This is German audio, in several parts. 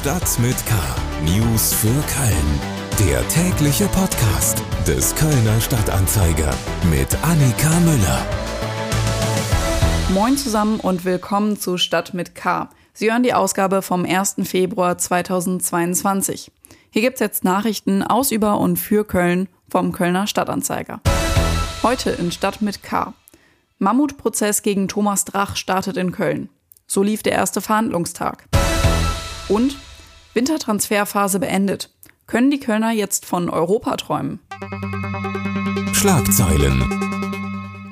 Stadt mit K. News für Köln. Der tägliche Podcast des Kölner Stadtanzeiger mit Annika Müller. Moin zusammen und willkommen zu Stadt mit K. Sie hören die Ausgabe vom 1. Februar 2022. Hier gibt es jetzt Nachrichten aus, über und für Köln vom Kölner Stadtanzeiger. Heute in Stadt mit K. Mammutprozess gegen Thomas Drach startet in Köln. So lief der erste Verhandlungstag. Und Wintertransferphase beendet. Können die Kölner jetzt von Europa träumen? Schlagzeilen.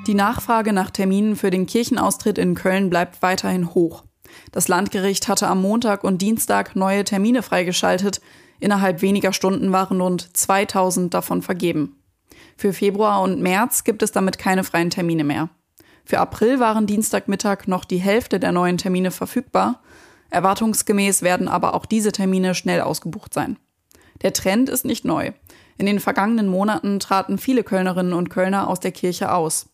Die Nachfrage nach Terminen für den Kirchenaustritt in Köln bleibt weiterhin hoch. Das Landgericht hatte am Montag und Dienstag neue Termine freigeschaltet. Innerhalb weniger Stunden waren rund 2000 davon vergeben. Für Februar und März gibt es damit keine freien Termine mehr. Für April waren Dienstagmittag noch die Hälfte der neuen Termine verfügbar. Erwartungsgemäß werden aber auch diese Termine schnell ausgebucht sein. Der Trend ist nicht neu. In den vergangenen Monaten traten viele Kölnerinnen und Kölner aus der Kirche aus.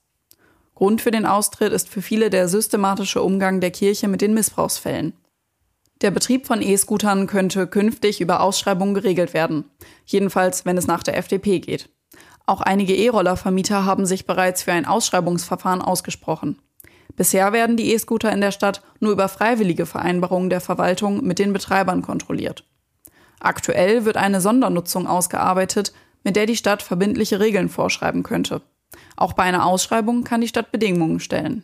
Grund für den Austritt ist für viele der systematische Umgang der Kirche mit den Missbrauchsfällen. Der Betrieb von E-Scootern könnte künftig über Ausschreibungen geregelt werden, jedenfalls wenn es nach der FDP geht. Auch einige E-Roller-Vermieter haben sich bereits für ein Ausschreibungsverfahren ausgesprochen. Bisher werden die E-Scooter in der Stadt nur über freiwillige Vereinbarungen der Verwaltung mit den Betreibern kontrolliert. Aktuell wird eine Sondernutzung ausgearbeitet, mit der die Stadt verbindliche Regeln vorschreiben könnte. Auch bei einer Ausschreibung kann die Stadt Bedingungen stellen.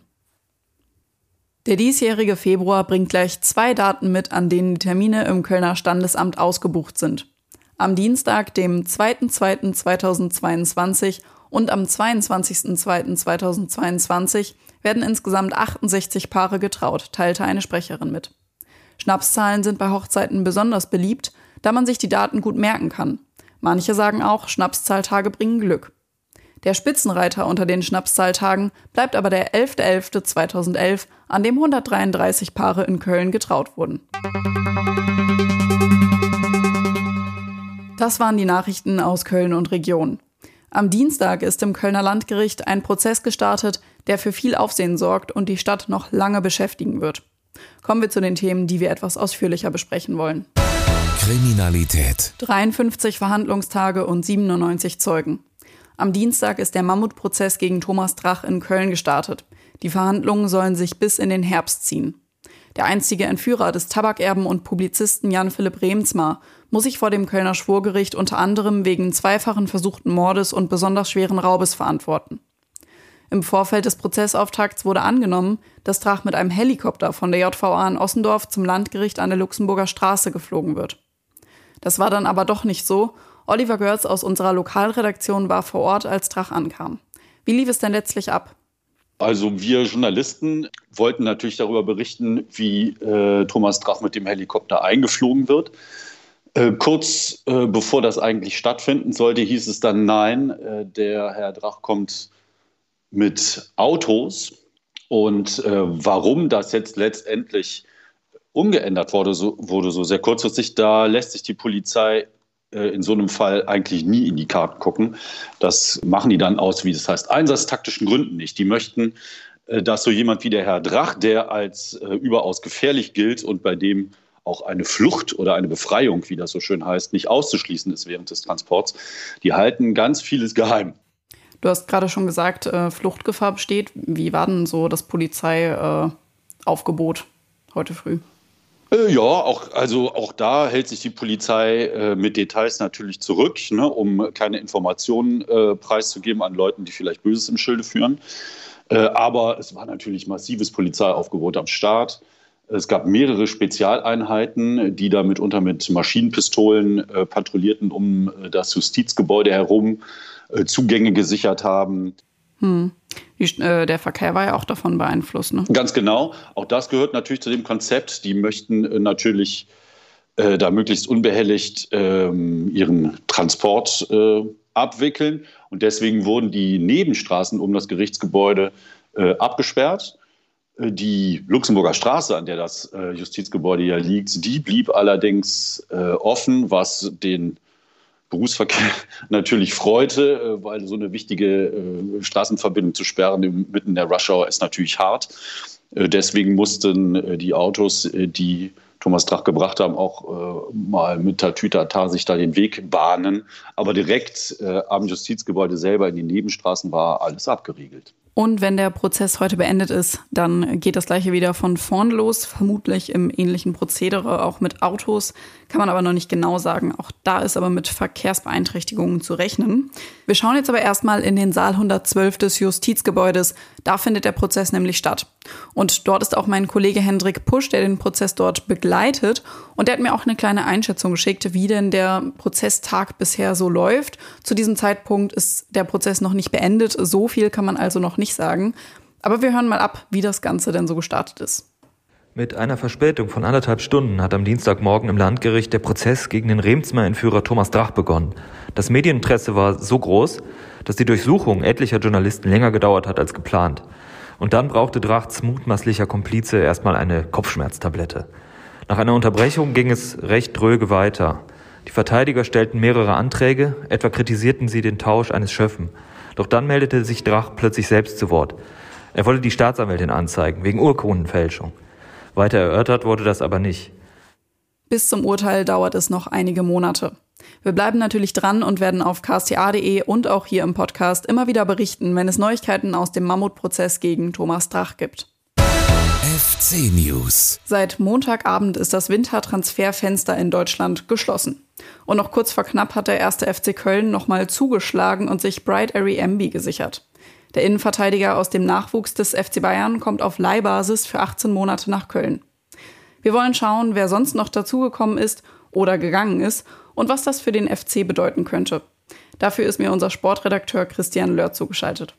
Der diesjährige Februar bringt gleich zwei Daten mit, an denen die Termine im Kölner Standesamt ausgebucht sind. Am Dienstag, dem 2.2.2022 und am 22.02.2022 werden insgesamt 68 Paare getraut, teilte eine Sprecherin mit. Schnapszahlen sind bei Hochzeiten besonders beliebt, da man sich die Daten gut merken kann. Manche sagen auch, Schnapszahltage bringen Glück. Der Spitzenreiter unter den Schnapszahltagen bleibt aber der 11.11.2011, an dem 133 Paare in Köln getraut wurden. Das waren die Nachrichten aus Köln und Region. Am Dienstag ist im Kölner Landgericht ein Prozess gestartet, der für viel Aufsehen sorgt und die Stadt noch lange beschäftigen wird. Kommen wir zu den Themen, die wir etwas ausführlicher besprechen wollen. Kriminalität. 53 Verhandlungstage und 97 Zeugen. Am Dienstag ist der Mammutprozess gegen Thomas Drach in Köln gestartet. Die Verhandlungen sollen sich bis in den Herbst ziehen. Der einstige Entführer des Tabakerben und Publizisten Jan Philipp Remsmar muss sich vor dem Kölner Schwurgericht unter anderem wegen zweifachen versuchten Mordes und besonders schweren Raubes verantworten. Im Vorfeld des Prozessauftakts wurde angenommen, dass Drach mit einem Helikopter von der JVA in Ossendorf zum Landgericht an der Luxemburger Straße geflogen wird. Das war dann aber doch nicht so. Oliver Görz aus unserer Lokalredaktion war vor Ort, als Drach ankam. Wie lief es denn letztlich ab? Also wir Journalisten wollten natürlich darüber berichten, wie äh, Thomas Drach mit dem Helikopter eingeflogen wird. Äh, kurz äh, bevor das eigentlich stattfinden sollte, hieß es dann, nein, äh, der Herr Drach kommt mit Autos. Und äh, warum das jetzt letztendlich umgeändert wurde so, wurde, so sehr kurzfristig, da lässt sich die Polizei in so einem Fall eigentlich nie in die Karten gucken. Das machen die dann aus, wie das heißt, einsatztaktischen Gründen nicht. Die möchten, äh, dass so jemand wie der Herr Drach, der als äh, überaus gefährlich gilt und bei dem auch eine Flucht oder eine Befreiung, wie das so schön heißt, nicht auszuschließen ist während des Transports, die halten ganz vieles geheim. Du hast gerade schon gesagt, Fluchtgefahr besteht. Wie war denn so das Polizeiaufgebot heute früh? Äh, ja, auch, also auch da hält sich die Polizei äh, mit Details natürlich zurück, ne, um keine Informationen äh, preiszugeben an Leuten, die vielleicht Böses im Schilde führen. Äh, aber es war natürlich massives Polizeiaufgebot am Start. Es gab mehrere Spezialeinheiten, die da mitunter mit Maschinenpistolen äh, patrouillierten um äh, das Justizgebäude herum, Zugänge gesichert haben. Hm. Die, äh, der Verkehr war ja auch davon beeinflusst. Ne? Ganz genau. Auch das gehört natürlich zu dem Konzept. Die möchten äh, natürlich äh, da möglichst unbehelligt ähm, ihren Transport äh, abwickeln. Und deswegen wurden die Nebenstraßen um das Gerichtsgebäude äh, abgesperrt. Äh, die Luxemburger Straße, an der das Justizgebäude ja liegt, die blieb allerdings offen, was den Berufsverkehr natürlich freute, äh, weil so eine wichtige äh, Straßenverbindung zu sperren mitten in der Rush Hour ist natürlich hart. Äh, deswegen mussten die Autos, die Thomas Drach gebracht haben, auch mal mit Tatütata sich da den Weg bahnen. Aber direkt am Justizgebäude selber in die Nebenstraßen war alles abgeriegelt. Und wenn der Prozess heute beendet ist, dann geht das gleiche wieder von vorn los, vermutlich im ähnlichen Prozedere, auch mit Autos, kann man aber noch nicht genau sagen. Auch da ist aber mit Verkehrsbeeinträchtigungen zu rechnen. Wir schauen jetzt aber erstmal in den Saal 112 des Justizgebäudes. Da findet der Prozess nämlich statt. Und dort ist auch mein Kollege Hendrik Pusch, der den Prozess dort begleitet. Und der hat mir auch eine kleine Einschätzung geschickt, wie denn der Prozesstag bisher so läuft. Zu diesem Zeitpunkt ist der Prozess noch nicht beendet. So viel kann man also noch nicht sagen. Aber wir hören mal ab, wie das Ganze denn so gestartet ist. Mit einer Verspätung von anderthalb Stunden hat am Dienstagmorgen im Landgericht der Prozess gegen den Remsmar-Entführer Thomas Drach begonnen. Das Medieninteresse war so groß, dass die Durchsuchung etlicher Journalisten länger gedauert hat als geplant. Und dann brauchte Drachts mutmaßlicher Komplize erstmal eine Kopfschmerztablette. Nach einer Unterbrechung ging es recht dröge weiter. Die Verteidiger stellten mehrere Anträge, etwa kritisierten sie den Tausch eines Schöffen. Doch dann meldete sich Drach plötzlich selbst zu Wort. Er wolle die Staatsanwältin anzeigen, wegen Urkundenfälschung. Weiter erörtert wurde das aber nicht. Bis zum Urteil dauert es noch einige Monate. Wir bleiben natürlich dran und werden auf ksta.de und auch hier im Podcast immer wieder berichten, wenn es Neuigkeiten aus dem Mammutprozess gegen Thomas Drach gibt. FC News. Seit Montagabend ist das Wintertransferfenster in Deutschland geschlossen. Und noch kurz vor knapp hat der erste FC Köln nochmal zugeschlagen und sich Bright Airy Emby gesichert. Der Innenverteidiger aus dem Nachwuchs des FC Bayern kommt auf Leihbasis für 18 Monate nach Köln. Wir wollen schauen, wer sonst noch dazugekommen ist oder gegangen ist und was das für den FC bedeuten könnte. Dafür ist mir unser Sportredakteur Christian Lörr zugeschaltet.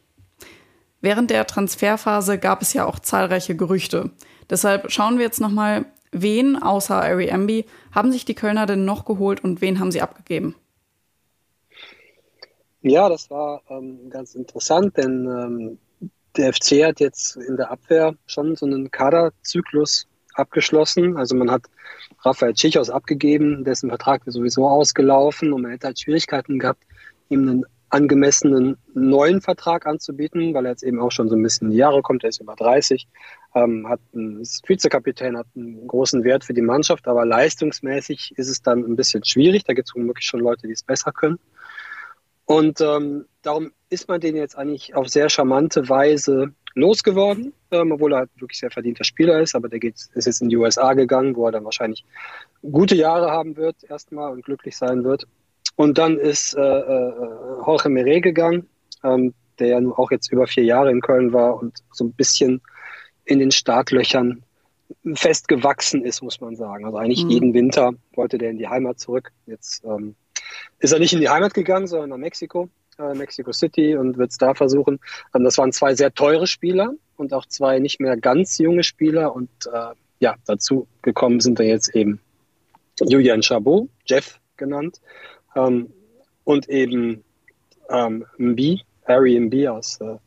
Während der Transferphase gab es ja auch zahlreiche Gerüchte. Deshalb schauen wir jetzt nochmal, wen außer Ari Amby haben sich die Kölner denn noch geholt und wen haben sie abgegeben? Ja, das war ähm, ganz interessant, denn ähm, der FC hat jetzt in der Abwehr schon so einen Kaderzyklus abgeschlossen. Also man hat Raphael Tschichos abgegeben, dessen Vertrag ist sowieso ausgelaufen und man hätte halt Schwierigkeiten gehabt, ihm einen angemessenen neuen Vertrag anzubieten, weil er jetzt eben auch schon so ein bisschen in die Jahre kommt, er ist über 30, ähm, hat einen, ist Vizekapitän, hat einen großen Wert für die Mannschaft, aber leistungsmäßig ist es dann ein bisschen schwierig, da gibt es womöglich schon Leute, die es besser können. Und ähm, darum ist man den jetzt eigentlich auf sehr charmante Weise losgeworden, ähm, obwohl er halt wirklich sehr verdienter Spieler ist, aber der geht, ist jetzt in die USA gegangen, wo er dann wahrscheinlich gute Jahre haben wird erstmal und glücklich sein wird. Und dann ist äh, äh, Jorge Meret gegangen, ähm, der ja nun auch jetzt über vier Jahre in Köln war und so ein bisschen in den Startlöchern festgewachsen ist, muss man sagen. Also eigentlich mhm. jeden Winter wollte der in die Heimat zurück. Jetzt ähm, ist er nicht in die Heimat gegangen, sondern nach Mexiko äh, Mexico City und wird es da versuchen. Ähm, das waren zwei sehr teure Spieler und auch zwei nicht mehr ganz junge Spieler. Und äh, ja, dazu gekommen sind da jetzt eben Julian Chabot, Jeff genannt, ähm, und eben ähm, Mbi, Harry Mbi aus, äh,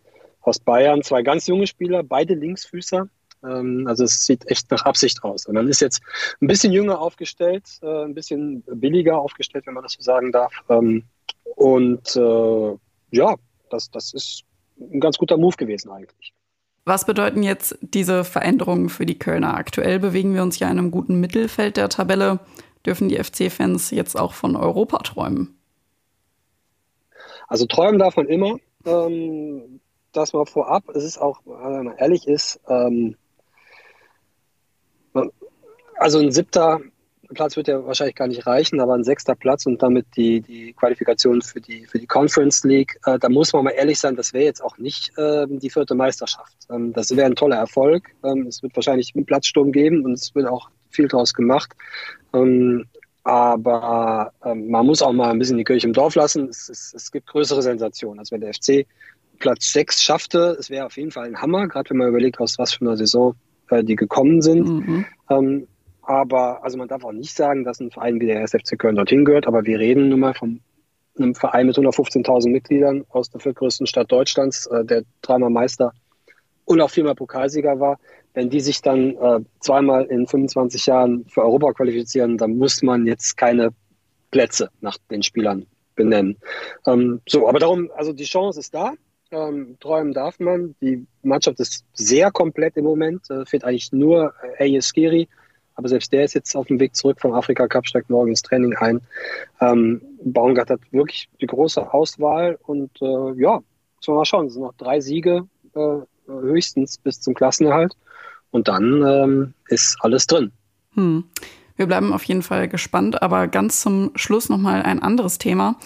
aus Bayern. Zwei ganz junge Spieler, beide Linksfüßer. Ähm, also es sieht echt nach Absicht aus. Und man ist jetzt ein bisschen jünger aufgestellt, äh, ein bisschen billiger aufgestellt, wenn man das so sagen darf. Ähm, und äh, ja, das, das ist ein ganz guter Move gewesen eigentlich. Was bedeuten jetzt diese Veränderungen für die Kölner? Aktuell bewegen wir uns ja in einem guten Mittelfeld der Tabelle. Dürfen die FC-Fans jetzt auch von Europa träumen? Also träumen darf man immer. Ähm, das mal vorab. Es ist auch, wenn man ehrlich ist, ähm, also ein siebter Platz wird ja wahrscheinlich gar nicht reichen, aber ein sechster Platz und damit die, die Qualifikation für die, für die Conference League, äh, da muss man mal ehrlich sein, das wäre jetzt auch nicht äh, die vierte Meisterschaft. Ähm, das wäre ein toller Erfolg. Ähm, es wird wahrscheinlich einen Platzsturm geben und es wird auch viel draus gemacht. Ähm, aber ähm, man muss auch mal ein bisschen die Kirche im Dorf lassen. Es, es, es gibt größere Sensationen. als wenn der FC Platz 6 schaffte, es wäre auf jeden Fall ein Hammer, gerade wenn man überlegt, aus was für einer Saison äh, die gekommen sind. Mhm. Aber also man darf auch nicht sagen, dass ein Verein wie der SFC Köln dorthin gehört, aber wir reden nun mal von einem Verein mit 115.000 Mitgliedern aus der viertgrößten Stadt Deutschlands, äh, der dreimal Meister und auch viermal Pokalsieger war. Wenn die sich dann äh, zweimal in 25 Jahren für Europa qualifizieren, dann muss man jetzt keine Plätze nach den Spielern benennen. Ähm, so, aber darum, also die Chance ist da. Ähm, träumen darf man. Die Mannschaft ist sehr komplett im Moment. Äh, fehlt eigentlich nur äh, Skiri aber selbst der ist jetzt auf dem Weg zurück vom Afrika Cup, steigt morgen ins Training ein. Ähm, Baumgart hat wirklich die große Auswahl und äh, ja, muss man mal schauen. Es sind noch drei Siege äh, höchstens bis zum Klassenerhalt und dann ähm, ist alles drin. Hm. Wir bleiben auf jeden Fall gespannt, aber ganz zum Schluss nochmal ein anderes Thema.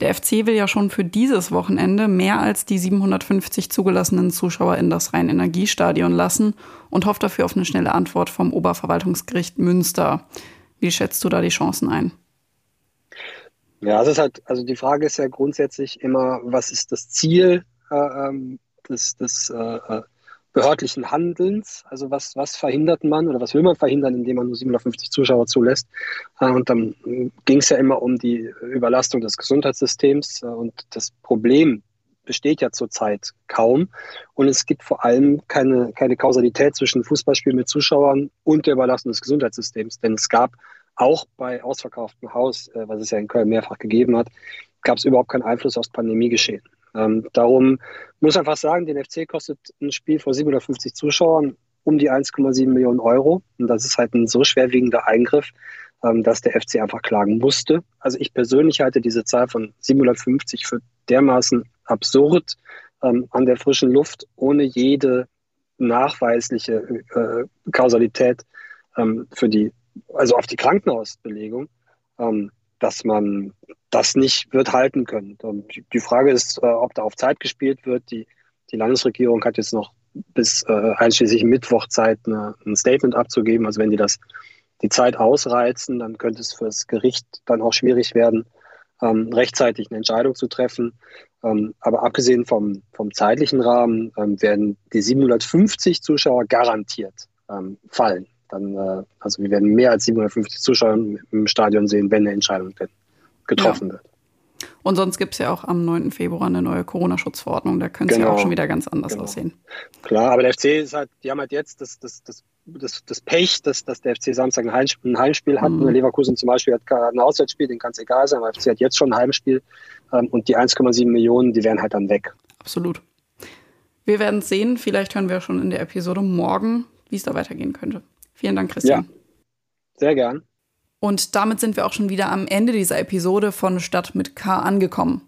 Der FC will ja schon für dieses Wochenende mehr als die 750 zugelassenen Zuschauer in das Rhein-Energiestadion lassen und hofft dafür auf eine schnelle Antwort vom Oberverwaltungsgericht Münster. Wie schätzt du da die Chancen ein? Ja, es ist halt, also die Frage ist ja grundsätzlich immer, was ist das Ziel äh, ähm, des, des äh, äh behördlichen Handelns. Also was, was verhindert man oder was will man verhindern, indem man nur 750 Zuschauer zulässt. Äh, und dann ging es ja immer um die Überlastung des Gesundheitssystems äh, und das Problem besteht ja zurzeit kaum. Und es gibt vor allem keine, keine Kausalität zwischen Fußballspielen mit Zuschauern und der Überlastung des Gesundheitssystems. Denn es gab auch bei ausverkauftem Haus, äh, was es ja in Köln mehrfach gegeben hat, gab es überhaupt keinen Einfluss aufs Pandemiegeschehen. Ähm, darum muss einfach sagen, den FC kostet ein Spiel vor 750 Zuschauern um die 1,7 Millionen Euro. Und das ist halt ein so schwerwiegender Eingriff, ähm, dass der FC einfach klagen musste. Also ich persönlich halte diese Zahl von 750 für dermaßen absurd ähm, an der frischen Luft, ohne jede nachweisliche äh, Kausalität ähm, für die, also auf die Krankenhausbelegung. Ähm, dass man das nicht wird halten können. Die Frage ist, äh, ob da auf Zeit gespielt wird. Die, die Landesregierung hat jetzt noch bis äh, einschließlich Mittwoch Zeit, eine, ein Statement abzugeben. Also wenn die das die Zeit ausreizen, dann könnte es für das Gericht dann auch schwierig werden, ähm, rechtzeitig eine Entscheidung zu treffen. Ähm, aber abgesehen vom, vom zeitlichen Rahmen ähm, werden die 750 Zuschauer garantiert ähm, fallen dann, äh, also wir werden mehr als 750 Zuschauer im Stadion sehen, wenn eine Entscheidung denn getroffen ja. wird. Und sonst gibt es ja auch am 9. Februar eine neue Corona-Schutzverordnung. Da könnte es genau. ja auch schon wieder ganz anders genau. aussehen. Klar, aber der FC ist halt, die haben halt jetzt das, das, das, das, das Pech, dass, dass der FC Samstag ein Heimspiel, ein Heimspiel hat. Mhm. Leverkusen zum Beispiel hat ein Auswärtsspiel, den kann es egal sein, aber der FC hat jetzt schon ein Heimspiel. Ähm, und die 1,7 Millionen, die wären halt dann weg. Absolut. Wir werden es sehen. Vielleicht hören wir schon in der Episode morgen, wie es da weitergehen könnte. Vielen Dank, Christian. Ja, sehr gern. Und damit sind wir auch schon wieder am Ende dieser Episode von Stadt mit K angekommen.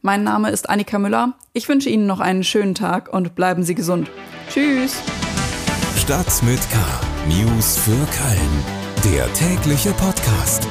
Mein Name ist Annika Müller. Ich wünsche Ihnen noch einen schönen Tag und bleiben Sie gesund. Tschüss. Stadt mit K. News für Köln. Der tägliche Podcast.